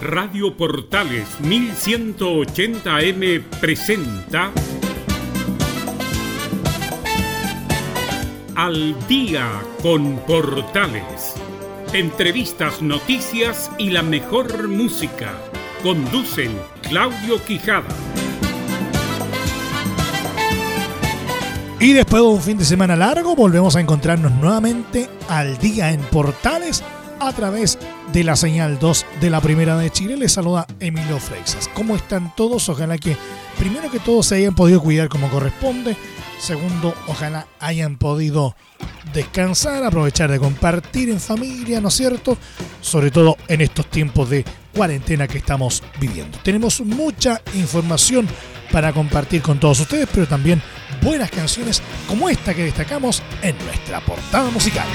Radio Portales 1180M presenta Al día con Portales. Entrevistas, noticias y la mejor música. Conducen Claudio Quijada. Y después de un fin de semana largo, volvemos a encontrarnos nuevamente al día en Portales a través de la señal 2 de la Primera de Chile. Les saluda Emilio Freixas. ¿Cómo están todos? Ojalá que primero que todo se hayan podido cuidar como corresponde. Segundo, ojalá hayan podido descansar, aprovechar de compartir en familia, ¿no es cierto? Sobre todo en estos tiempos de cuarentena que estamos viviendo. Tenemos mucha información para compartir con todos ustedes, pero también buenas canciones como esta que destacamos en nuestra portada musical.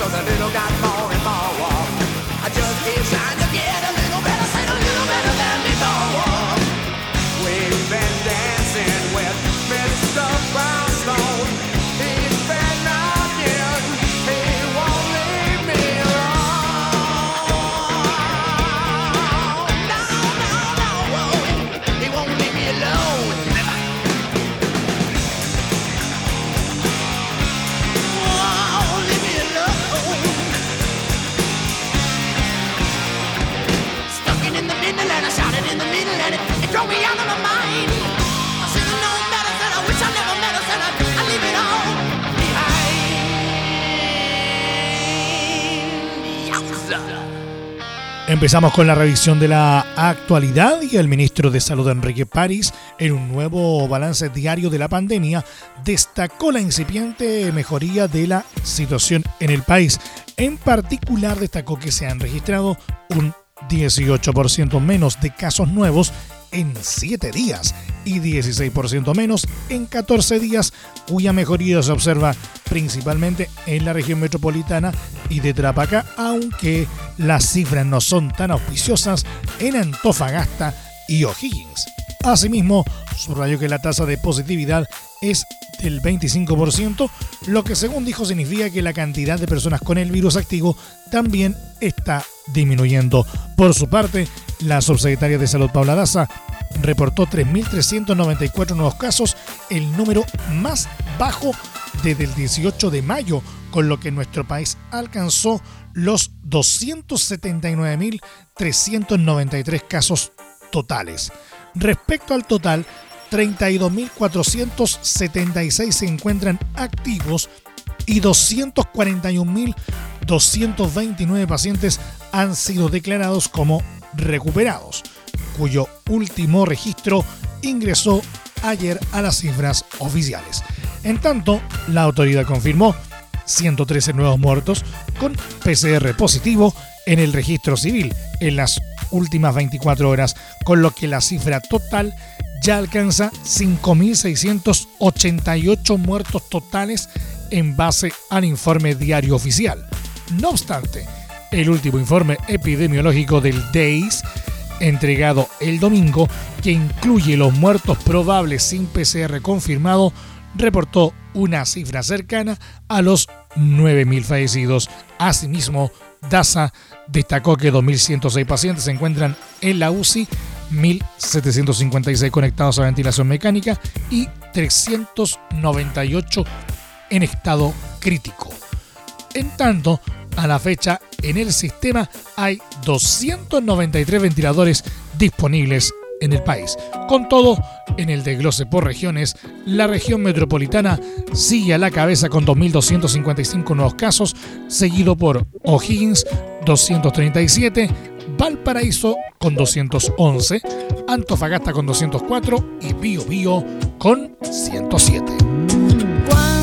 so the little guy Empezamos con la revisión de la actualidad y el ministro de Salud Enrique París, en un nuevo balance diario de la pandemia, destacó la incipiente mejoría de la situación en el país. En particular destacó que se han registrado un 18% menos de casos nuevos en 7 días y 16% menos en 14 días, cuya mejoría se observa principalmente en la región metropolitana y de Trapaca, aunque las cifras no son tan auspiciosas en Antofagasta y O'Higgins. Asimismo, subrayó que la tasa de positividad es del 25%, lo que según dijo significa que la cantidad de personas con el virus activo también está disminuyendo. Por su parte, la subsecretaria de Salud Paula Daza reportó 3.394 nuevos casos, el número más bajo desde el 18 de mayo, con lo que nuestro país alcanzó los 279.393 casos totales. Respecto al total, 32.476 se encuentran activos y 241.229 pacientes han sido declarados como recuperados, cuyo último registro ingresó ayer a las cifras oficiales. En tanto, la autoridad confirmó 113 nuevos muertos con PCR positivo en el registro civil en las últimas 24 horas, con lo que la cifra total ya alcanza 5.688 muertos totales en base al informe diario oficial. No obstante, el último informe epidemiológico del DAIS, entregado el domingo, que incluye los muertos probables sin PCR confirmado, reportó una cifra cercana a los 9.000 fallecidos. Asimismo, DASA destacó que 2.106 pacientes se encuentran en la UCI, 1.756 conectados a ventilación mecánica y 398 en estado crítico. En tanto, a la fecha en el sistema hay 293 ventiladores disponibles en el país. Con todo, en el desglose por regiones, la región metropolitana sigue a la cabeza con 2.255 nuevos casos, seguido por O'Higgins 237, Valparaíso con 211, Antofagasta con 204 y Bio Bio con 107.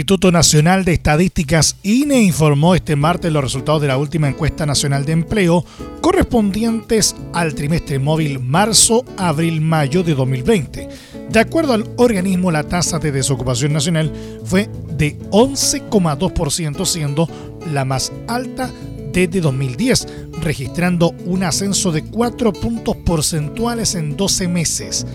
Instituto Nacional de Estadísticas INE informó este martes los resultados de la última encuesta nacional de empleo correspondientes al trimestre móvil marzo-abril-mayo de 2020. De acuerdo al organismo, la tasa de desocupación nacional fue de 11,2%, siendo la más alta desde 2010, registrando un ascenso de 4 puntos porcentuales en 12 meses.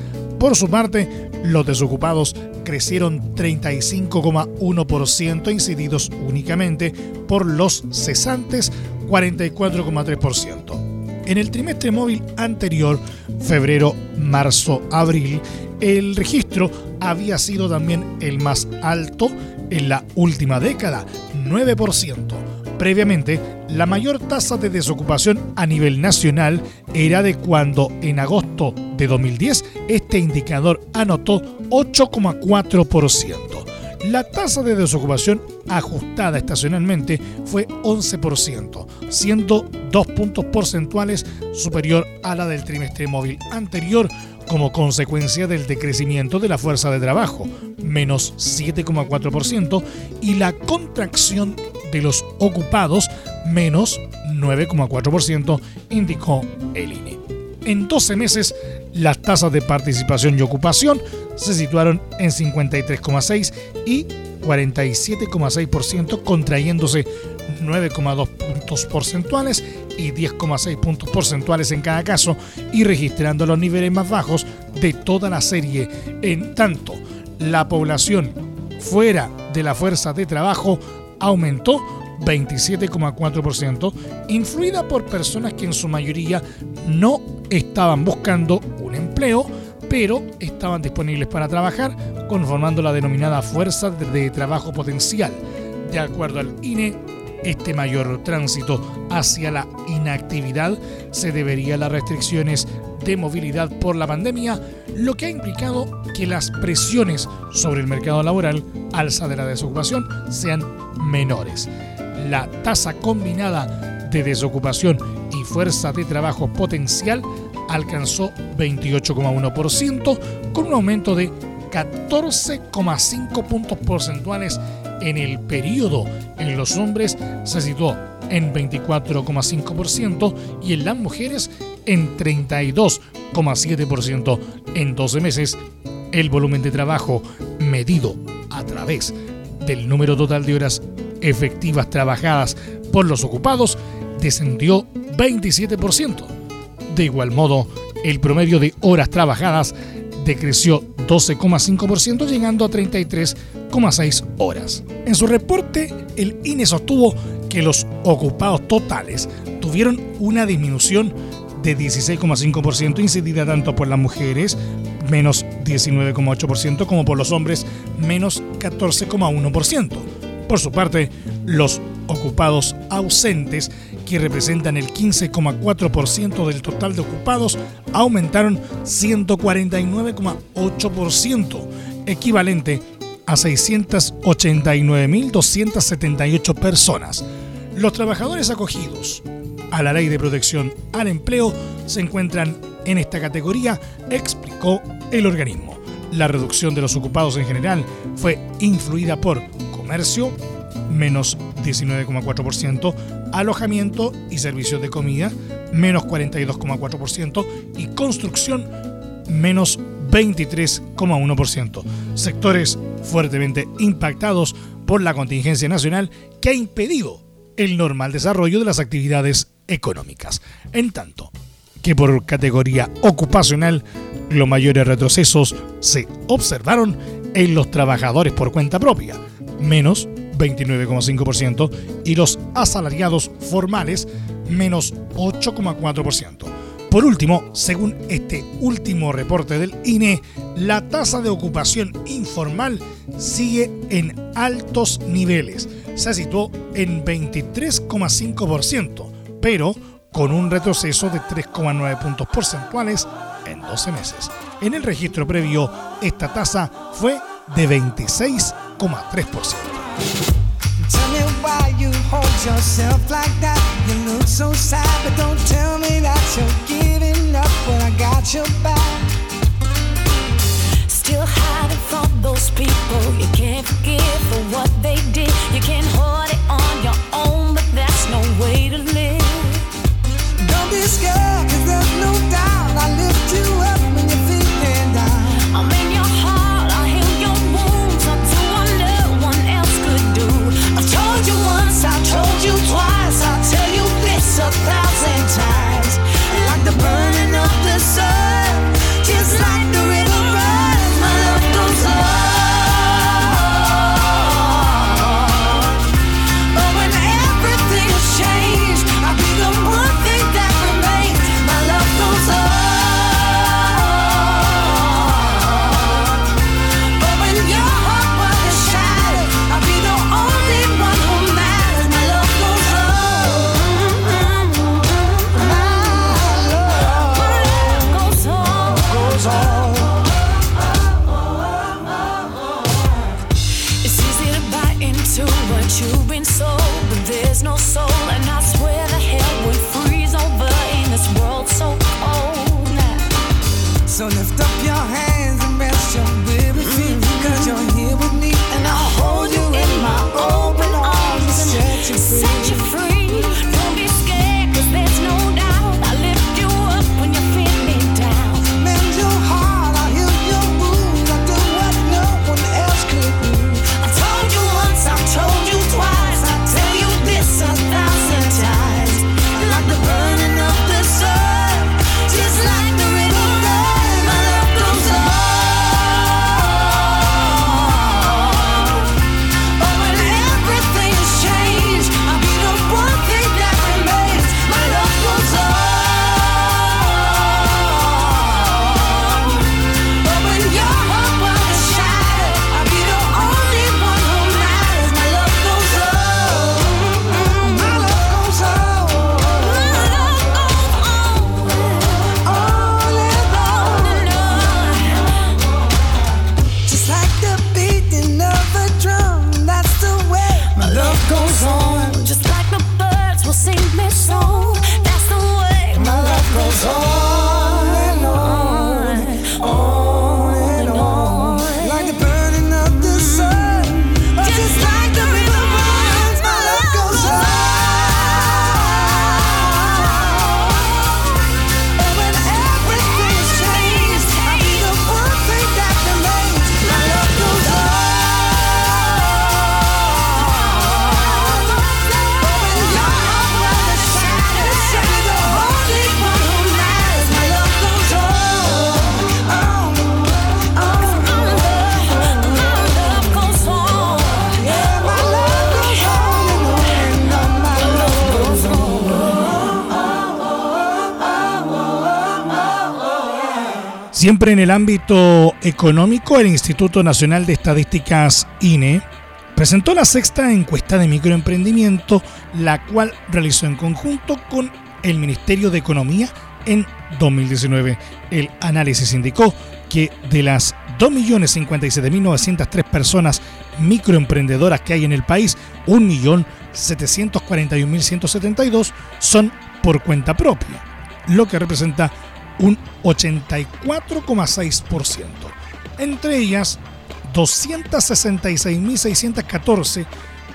Por su parte, los desocupados crecieron 35,1%, incididos únicamente por los cesantes 44,3%. En el trimestre móvil anterior, febrero, marzo, abril, el registro había sido también el más alto en la última década, 9%. Previamente, la mayor tasa de desocupación a nivel nacional era de cuando en agosto de 2010 este indicador anotó 8,4%. La tasa de desocupación ajustada estacionalmente fue 11%, siendo dos puntos porcentuales superior a la del trimestre móvil anterior como consecuencia del decrecimiento de la fuerza de trabajo, menos 7,4%, y la contracción de los ocupados, menos 9,4%, indicó el INE. En 12 meses, las tasas de participación y ocupación se situaron en 53,6 y 47,6%, contrayéndose 9,2 puntos porcentuales y 10,6 puntos porcentuales en cada caso y registrando los niveles más bajos de toda la serie. En tanto, la población fuera de la fuerza de trabajo aumentó 27,4%, influida por personas que en su mayoría no estaban buscando un empleo, pero estaban disponibles para trabajar, conformando la denominada fuerza de trabajo potencial. De acuerdo al INE, este mayor tránsito hacia la inactividad se debería a las restricciones de movilidad por la pandemia, lo que ha implicado que las presiones sobre el mercado laboral, alza de la desocupación, sean menores. La tasa combinada de desocupación y fuerza de trabajo potencial alcanzó 28,1% con un aumento de 14,5 puntos porcentuales en el periodo. En los hombres se situó en 24,5% y en las mujeres en 32,7% en 12 meses. El volumen de trabajo medido a través del número total de horas efectivas trabajadas por los ocupados descendió 27%. De igual modo, el promedio de horas trabajadas decreció 12,5% llegando a 33,6 horas. En su reporte, el INE sostuvo que los ocupados totales tuvieron una disminución de 16,5% incidida tanto por las mujeres, menos 19,8%, como por los hombres, menos 14,1%. Por su parte, los ocupados ausentes, que representan el 15,4% del total de ocupados, aumentaron 149,8%, equivalente a 689.278 personas. Los trabajadores acogidos a la ley de protección al empleo se encuentran en esta categoría, explicó el organismo. La reducción de los ocupados en general fue influida por comercio, menos 19,4%, alojamiento y servicios de comida, menos 42,4%, y construcción, menos 23,1%. Sectores fuertemente impactados por la contingencia nacional que ha impedido el normal desarrollo de las actividades económicas. En tanto que por categoría ocupacional, los mayores retrocesos se observaron en los trabajadores por cuenta propia, menos 29,5%, y los asalariados formales, menos 8,4%. Por último, según este último reporte del INE, la tasa de ocupación informal sigue en altos niveles. Se situó en 23,5%, pero con un retroceso de 3,9 puntos porcentuales en 12 meses. En el registro previo, esta tasa fue de 26,3%. Tell me why you hold yourself like that. You look so sad, but don't tell me that you're giving up when I got your back. Still hiding from those people you can't forgive for what they did. You can't hold it on your own, but that's no way to live. Don't be scared, cause there's no doubt I lift you up. told you twice. En el ámbito económico, el Instituto Nacional de Estadísticas INE presentó la sexta encuesta de microemprendimiento, la cual realizó en conjunto con el Ministerio de Economía en 2019. El análisis indicó que de las 2.057.903 personas microemprendedoras que hay en el país, 1.741.172 son por cuenta propia, lo que representa un 84,6%. Entre ellas, 266.614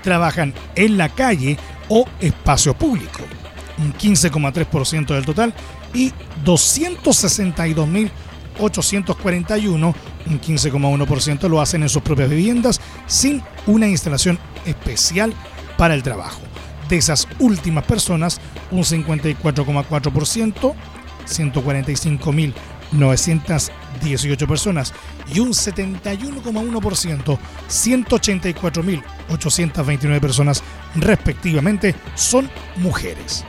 trabajan en la calle o espacio público, un 15,3% del total, y 262.841, un 15,1%, lo hacen en sus propias viviendas sin una instalación especial para el trabajo. De esas últimas personas, un 54,4% 145.918 personas y un 71,1%, 184.829 personas respectivamente son mujeres.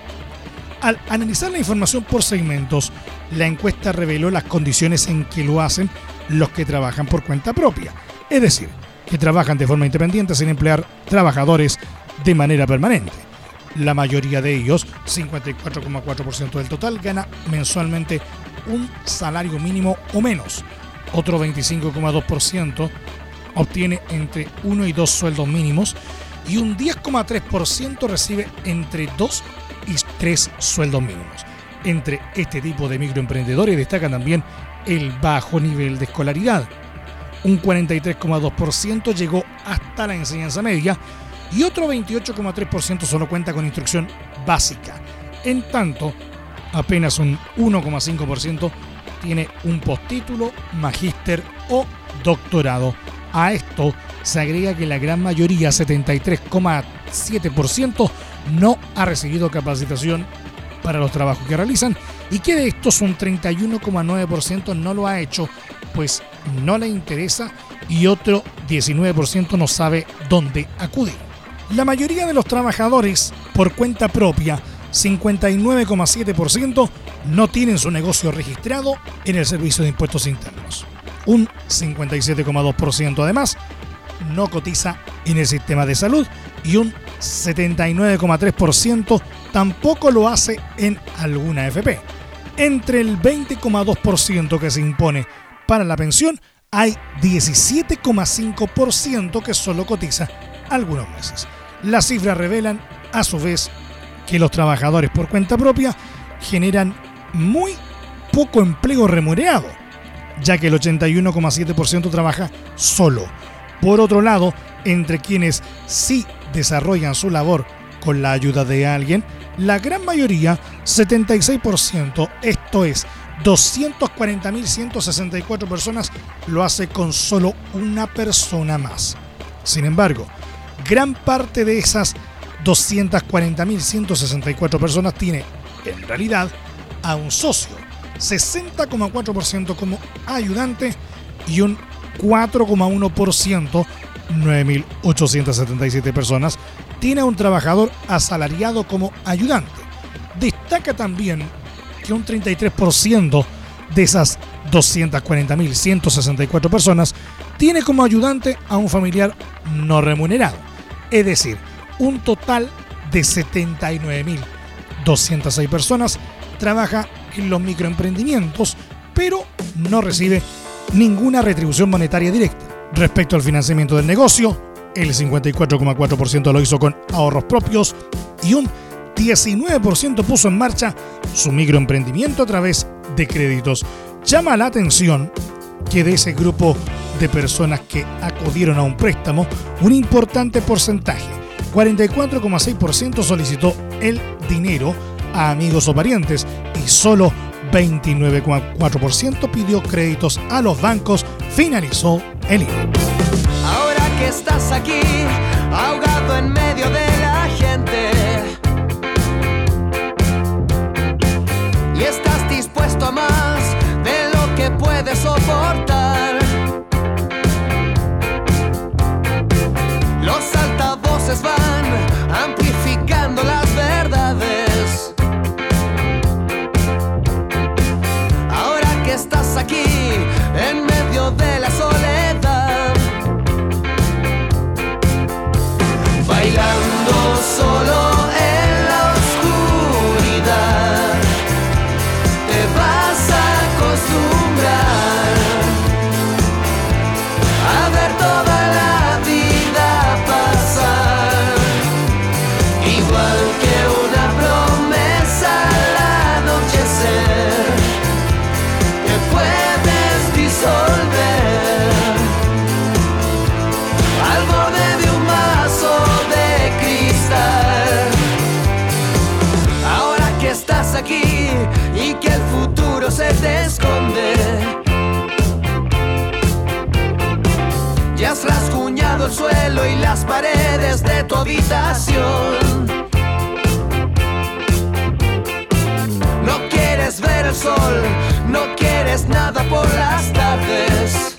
Al analizar la información por segmentos, la encuesta reveló las condiciones en que lo hacen los que trabajan por cuenta propia, es decir, que trabajan de forma independiente sin emplear trabajadores de manera permanente la mayoría de ellos, 54,4% del total, gana mensualmente un salario mínimo o menos. Otro 25,2% obtiene entre 1 y 2 sueldos mínimos y un 10,3% recibe entre 2 y 3 sueldos mínimos. Entre este tipo de microemprendedores destaca también el bajo nivel de escolaridad. Un 43,2% llegó hasta la enseñanza media y otro 28,3% solo cuenta con instrucción básica. En tanto, apenas un 1,5% tiene un postítulo, magíster o doctorado. A esto se agrega que la gran mayoría, 73,7%, no ha recibido capacitación para los trabajos que realizan y que de estos un 31,9% no lo ha hecho, pues no le interesa y otro 19% no sabe dónde acudir. La mayoría de los trabajadores por cuenta propia, 59,7%, no tienen su negocio registrado en el Servicio de Impuestos Internos. Un 57,2% además no cotiza en el sistema de salud y un 79,3% tampoco lo hace en alguna FP. Entre el 20,2% que se impone para la pensión, hay 17,5% que solo cotiza algunos meses. Las cifras revelan, a su vez, que los trabajadores por cuenta propia generan muy poco empleo remunerado, ya que el 81,7% trabaja solo. Por otro lado, entre quienes sí desarrollan su labor con la ayuda de alguien, la gran mayoría, 76%, esto es 240.164 personas, lo hace con solo una persona más. Sin embargo, gran parte de esas 240.164 personas tiene, en realidad, a un socio, 60,4% como ayudante y un 4,1%, 9.877 personas, tiene a un trabajador asalariado como ayudante. Destaca también que un 33% de esas 240.164 personas tiene como ayudante a un familiar no remunerado. Es decir, un total de 79.206 personas trabaja en los microemprendimientos, pero no recibe ninguna retribución monetaria directa. Respecto al financiamiento del negocio, el 54,4% lo hizo con ahorros propios y un 19% puso en marcha su microemprendimiento a través de créditos. Llama la atención que de ese grupo de personas que acudieron a un préstamo, un importante porcentaje, 44,6% solicitó el dinero a amigos o parientes y solo 29,4% pidió créditos a los bancos, finalizó el libro. Ahora que estás aquí, ahogado en medio de No quieres ver el sol, no quieres nada por las tardes.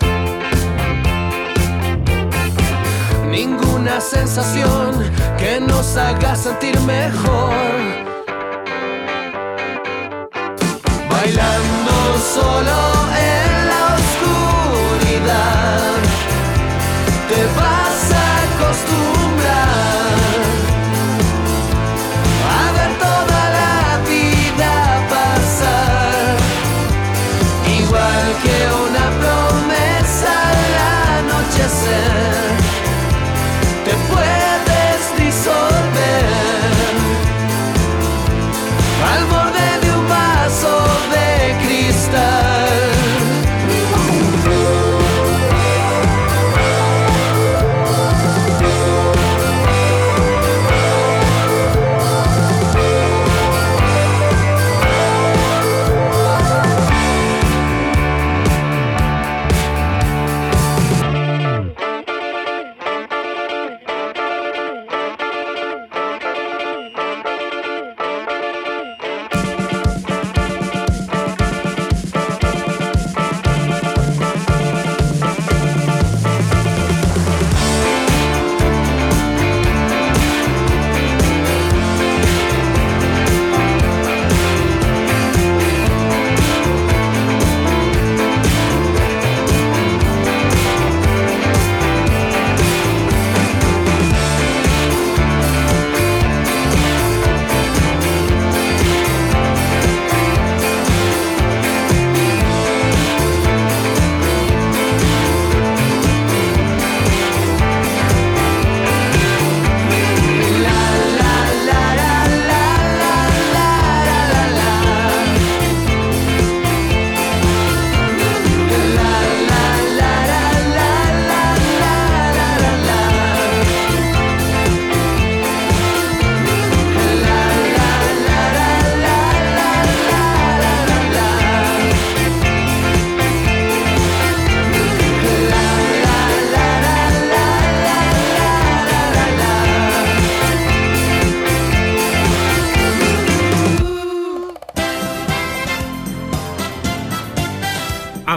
Ninguna sensación que nos haga sentir mejor. Bailando solo en la oscuridad, te vas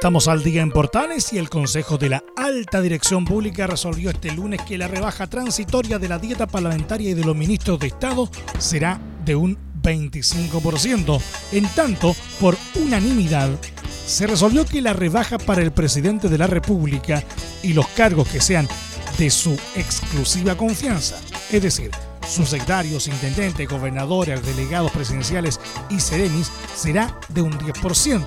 Estamos al día en Portales y el Consejo de la Alta Dirección Pública resolvió este lunes que la rebaja transitoria de la dieta parlamentaria y de los ministros de Estado será de un 25%. En tanto, por unanimidad, se resolvió que la rebaja para el presidente de la República y los cargos que sean de su exclusiva confianza, es decir, sus secretarios, intendentes, gobernadores, delegados presidenciales y seremis, será de un 10%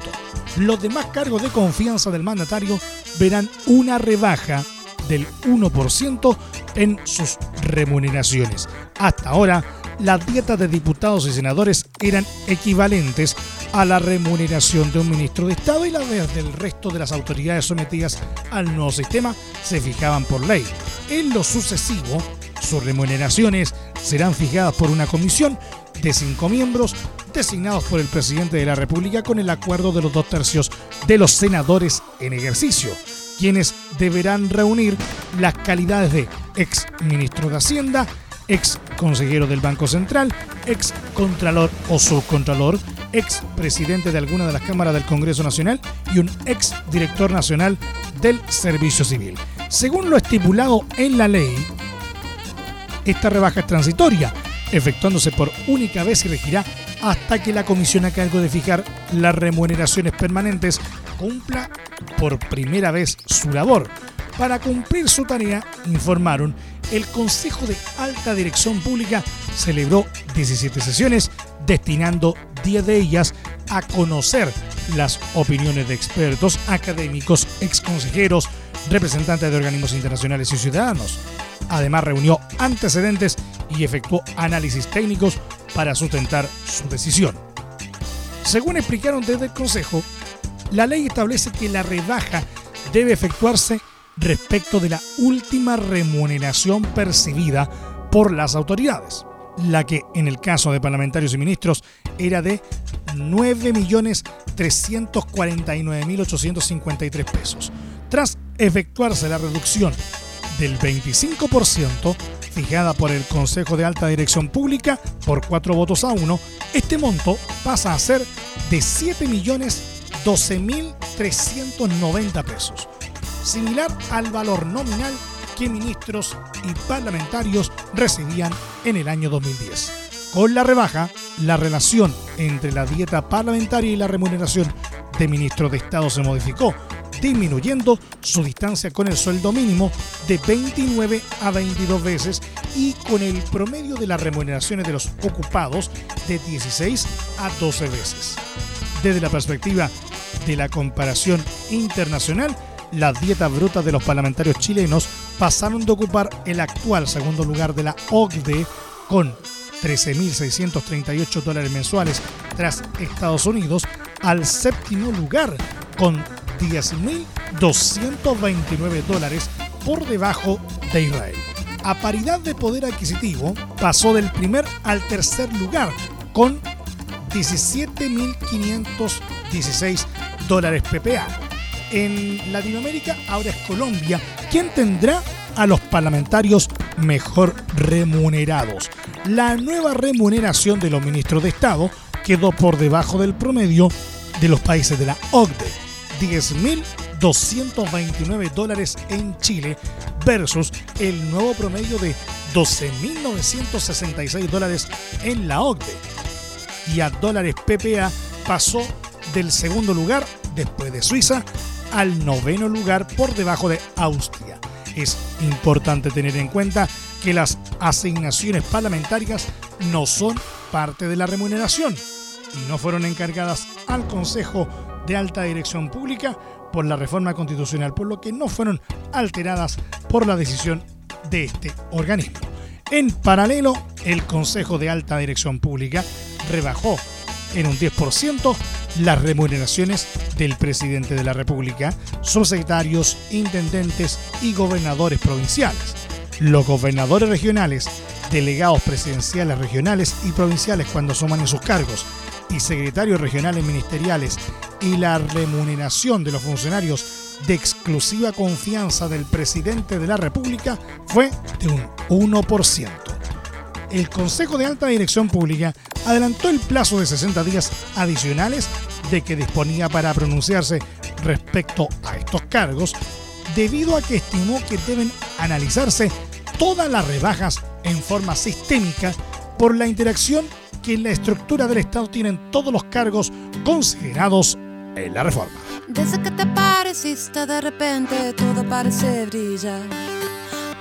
los demás cargos de confianza del mandatario verán una rebaja del 1% en sus remuneraciones. Hasta ahora, las dietas de diputados y senadores eran equivalentes a la remuneración de un ministro de Estado y las del resto de las autoridades sometidas al nuevo sistema se fijaban por ley. En lo sucesivo, sus remuneraciones serán fijadas por una comisión de cinco miembros designados por el presidente de la República con el acuerdo de los dos tercios de los senadores en ejercicio, quienes deberán reunir las calidades de ex ministro de Hacienda, ex consejero del Banco Central, ex contralor o subcontralor, ex presidente de alguna de las cámaras del Congreso Nacional y un ex director nacional del Servicio Civil. Según lo estipulado en la ley, esta rebaja es transitoria, efectuándose por única vez y regirá hasta que la comisión a cargo de fijar las remuneraciones permanentes cumpla por primera vez su labor. Para cumplir su tarea, informaron, el Consejo de Alta Dirección Pública celebró 17 sesiones, destinando 10 de ellas a conocer las opiniones de expertos, académicos, exconsejeros, representantes de organismos internacionales y ciudadanos. Además, reunió antecedentes y efectuó análisis técnicos para sustentar su decisión. Según explicaron desde el Consejo, la ley establece que la rebaja debe efectuarse respecto de la última remuneración percibida por las autoridades, la que en el caso de parlamentarios y ministros era de 9.349.853 pesos. Tras efectuarse la reducción del 25% fijada por el Consejo de Alta Dirección Pública por cuatro votos a uno, este monto pasa a ser de 7.012.390 pesos, similar al valor nominal que ministros y parlamentarios recibían en el año 2010. Con la rebaja, la relación entre la dieta parlamentaria y la remuneración de ministro de Estado se modificó, disminuyendo su distancia con el sueldo mínimo de 29 a 22 veces y con el promedio de las remuneraciones de los ocupados de 16 a 12 veces. Desde la perspectiva de la comparación internacional, las dietas brutas de los parlamentarios chilenos pasaron de ocupar el actual segundo lugar de la OCDE con 13.638 dólares mensuales tras Estados Unidos al séptimo lugar con 10.229 dólares por debajo de Israel. A paridad de poder adquisitivo pasó del primer al tercer lugar con 17.516 dólares PPA en Latinoamérica ahora es Colombia quien tendrá a los parlamentarios mejor remunerados. La nueva remuneración de los ministros de Estado quedó por debajo del promedio de los países de la OCDE, 10.229 dólares en Chile versus el nuevo promedio de 12.966 dólares en la OCDE. Y a dólares PPA pasó del segundo lugar, después de Suiza, al noveno lugar por debajo de Austria. Es importante tener en cuenta que las asignaciones parlamentarias no son parte de la remuneración y no fueron encargadas al Consejo de Alta Dirección Pública por la reforma constitucional, por lo que no fueron alteradas por la decisión de este organismo. En paralelo, el Consejo de Alta Dirección Pública rebajó en un 10% las remuneraciones del presidente de la República, subsecretarios, intendentes y gobernadores provinciales. Los gobernadores regionales, delegados presidenciales regionales y provinciales cuando suman en sus cargos, y secretarios regionales ministeriales y la remuneración de los funcionarios de exclusiva confianza del presidente de la República fue de un 1% el Consejo de Alta Dirección Pública adelantó el plazo de 60 días adicionales de que disponía para pronunciarse respecto a estos cargos, debido a que estimó que deben analizarse todas las rebajas en forma sistémica por la interacción que en la estructura del Estado tienen todos los cargos considerados en la reforma. Desde que te pareciste de repente todo parece brillar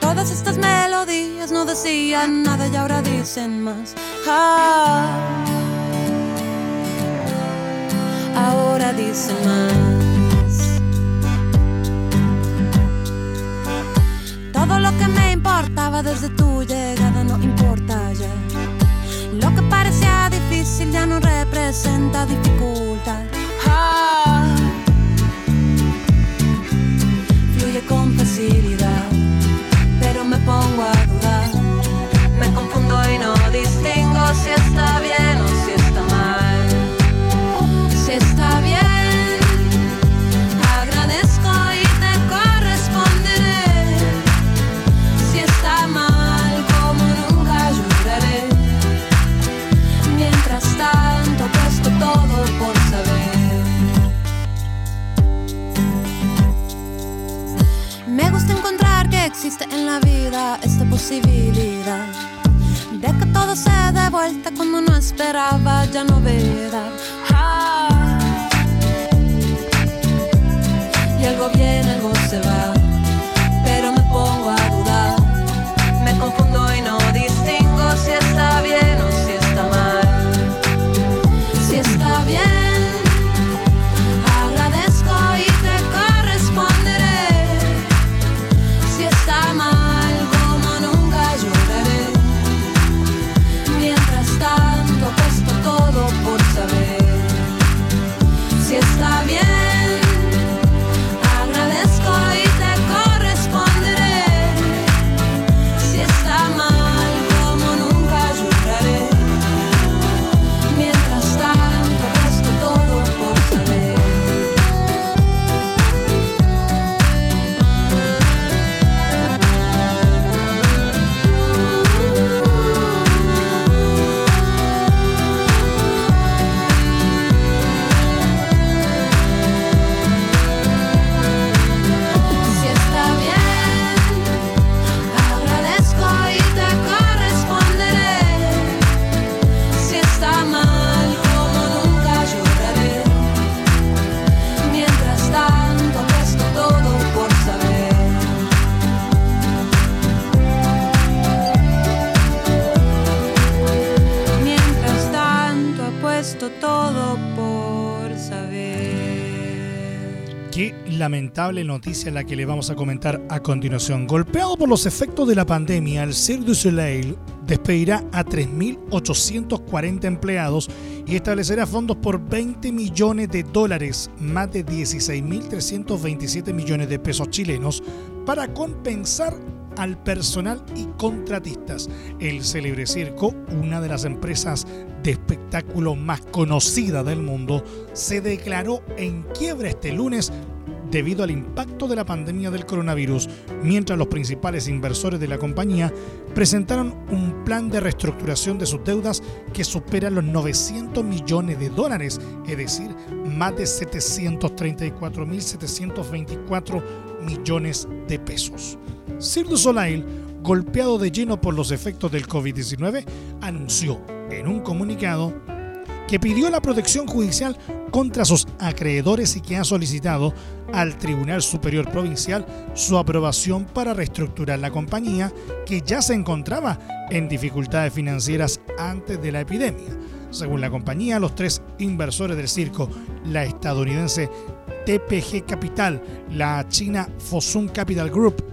Todas estas melodías no decían nada y ahora dicen más. Ah, ahora dicen más. Todo lo que me importaba desde tu llegada no importa ya. Lo que parecía difícil ya no representa dificultad. Ah, fluye con facilidad me pongo a dudar. Me confundo y no distingo si está bien cuando no esperaba ya noticia la que le vamos a comentar a continuación. Golpeado por los efectos de la pandemia, el Cirque du Soleil despedirá a 3.840 empleados y establecerá fondos por 20 millones de dólares, más de 16.327 millones de pesos chilenos, para compensar al personal y contratistas. El célebre circo, una de las empresas de espectáculo más conocida del mundo, se declaró en quiebra este lunes debido al impacto de la pandemia del coronavirus, mientras los principales inversores de la compañía presentaron un plan de reestructuración de sus deudas que supera los 900 millones de dólares, es decir, más de 734.724 millones de pesos. Cirque du golpeado de lleno por los efectos del COVID-19, anunció en un comunicado que pidió la protección judicial contra sus acreedores y que ha solicitado al Tribunal Superior Provincial su aprobación para reestructurar la compañía que ya se encontraba en dificultades financieras antes de la epidemia. Según la compañía, los tres inversores del circo, la estadounidense TPG Capital, la china Fosun Capital Group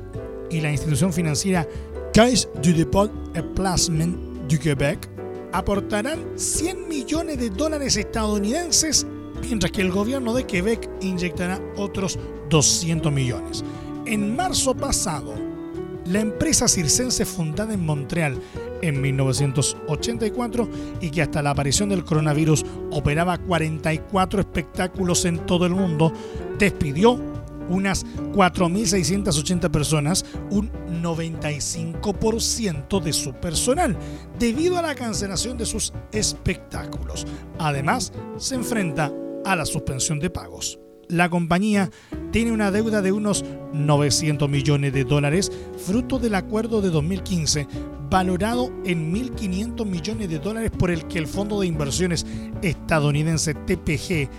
y la institución financiera Caisse du Dépôt et Placement du Québec aportarán 100 millones de dólares estadounidenses, mientras que el gobierno de Quebec inyectará otros 200 millones. En marzo pasado, la empresa circense fundada en Montreal en 1984 y que hasta la aparición del coronavirus operaba 44 espectáculos en todo el mundo, despidió unas 4.680 personas, un 95% de su personal, debido a la cancelación de sus espectáculos. Además, se enfrenta a la suspensión de pagos. La compañía tiene una deuda de unos 900 millones de dólares, fruto del acuerdo de 2015, valorado en 1.500 millones de dólares por el que el fondo de inversiones estadounidense TPG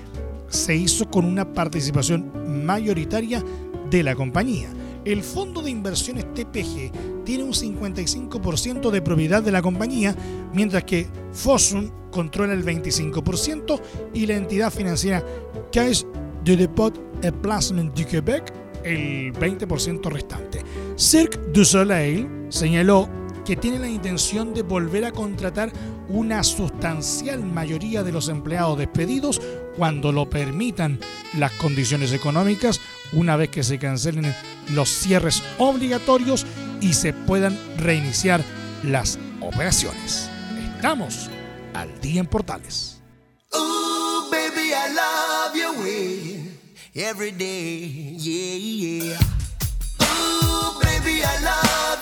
se hizo con una participación mayoritaria de la compañía. El fondo de inversiones TPG tiene un 55% de propiedad de la compañía, mientras que Fosun controla el 25% y la entidad financiera Caisse de Dépôt et Placement du Québec el 20% restante. Cirque du Soleil señaló que tiene la intención de volver a contratar una sustancial mayoría de los empleados despedidos cuando lo permitan las condiciones económicas, una vez que se cancelen los cierres obligatorios y se puedan reiniciar las operaciones. Estamos al día en Portales. Every day, yeah, yeah. Baby, I love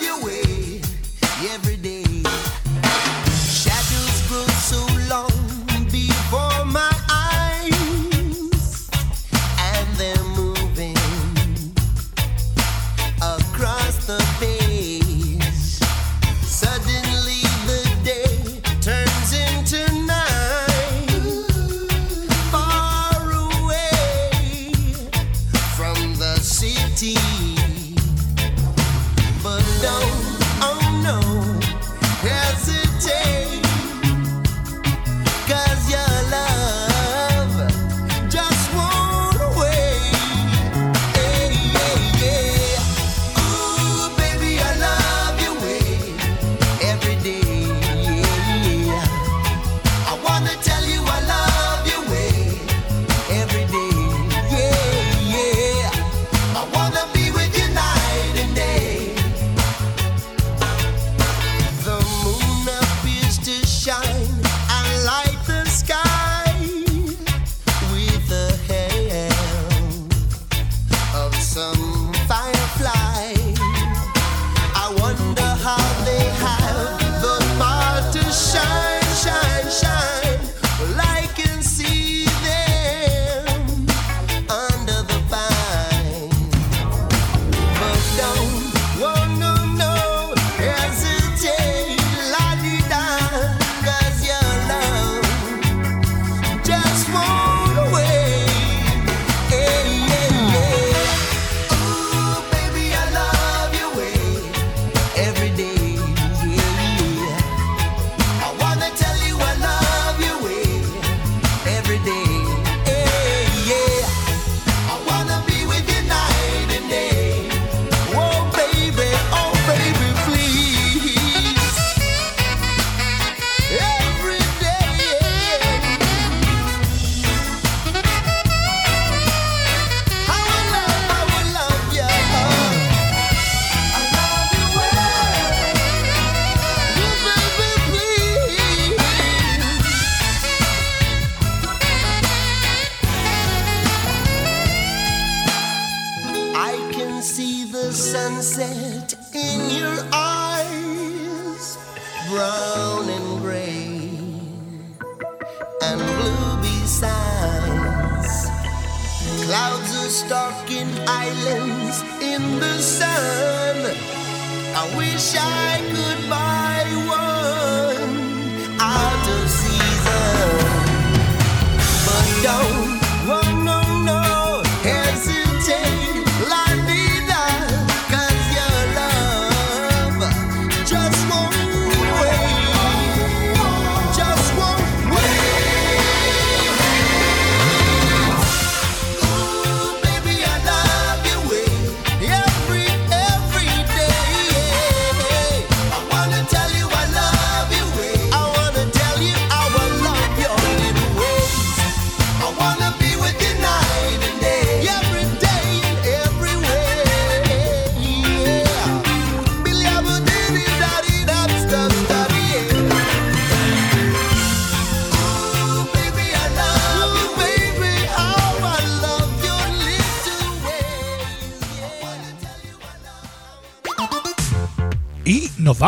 don't.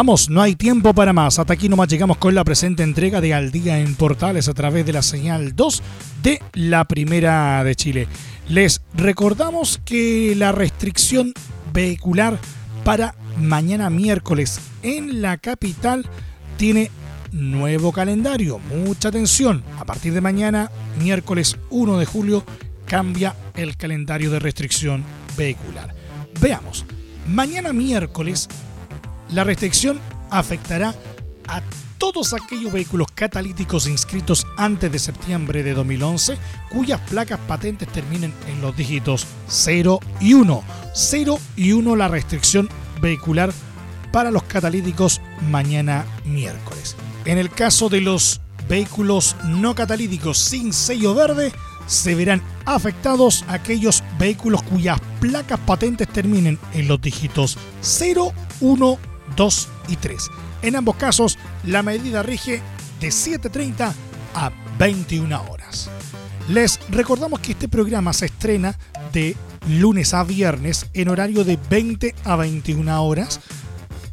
Vamos, no hay tiempo para más. Hasta aquí nomás llegamos con la presente entrega de Al Día en Portales a través de la señal 2 de la Primera de Chile. Les recordamos que la restricción vehicular para mañana miércoles en la capital tiene nuevo calendario. Mucha atención. A partir de mañana, miércoles 1 de julio, cambia el calendario de restricción vehicular. Veamos. Mañana miércoles la restricción afectará a todos aquellos vehículos catalíticos inscritos antes de septiembre de 2011 cuyas placas patentes terminen en los dígitos 0 y 1. 0 y 1 la restricción vehicular para los catalíticos mañana miércoles. En el caso de los vehículos no catalíticos sin sello verde, se verán afectados aquellos vehículos cuyas placas patentes terminen en los dígitos 0, 1, 2 y 3. En ambos casos, la medida rige de 7.30 a 21 horas. Les recordamos que este programa se estrena de lunes a viernes en horario de 20 a 21 horas,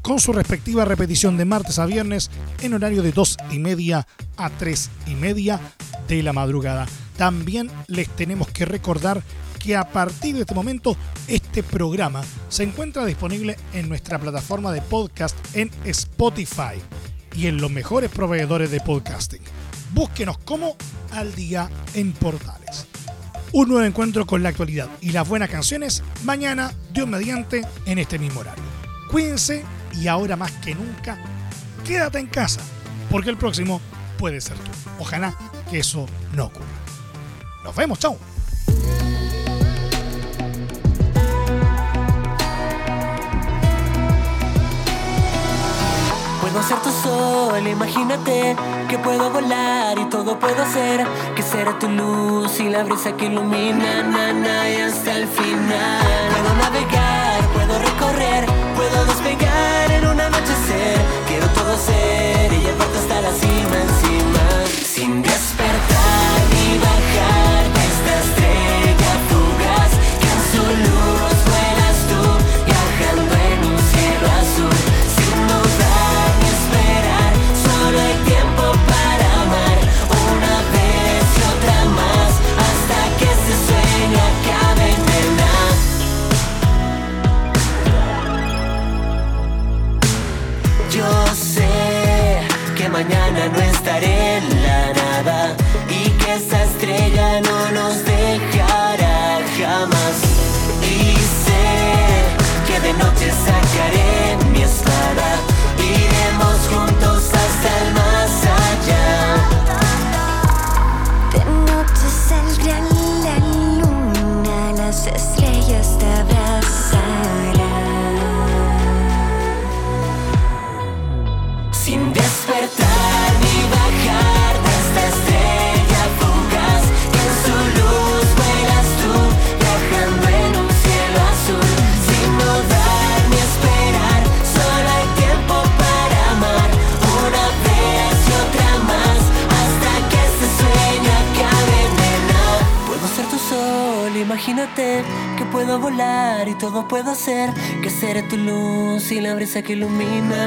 con su respectiva repetición de martes a viernes en horario de 2 y media a 3 y media de la madrugada. También les tenemos que recordar que a partir de este momento este programa se encuentra disponible en nuestra plataforma de podcast en Spotify y en los mejores proveedores de podcasting. Búsquenos como al día en portales. Un nuevo encuentro con la actualidad y las buenas canciones mañana, Dios mediante, en este mismo horario. Cuídense y ahora más que nunca, quédate en casa, porque el próximo puede ser tú. Ojalá que eso no ocurra. Nos vemos, chao. Puedo ser tu sol, imagínate que puedo volar y todo puedo hacer. Que será tu luz y la brisa que ilumina, na, na, y hasta el final. Puedo navegar, puedo recorrer, puedo despegar en un anochecer. Quiero todo ser y llevarte hasta la cima que ilumina.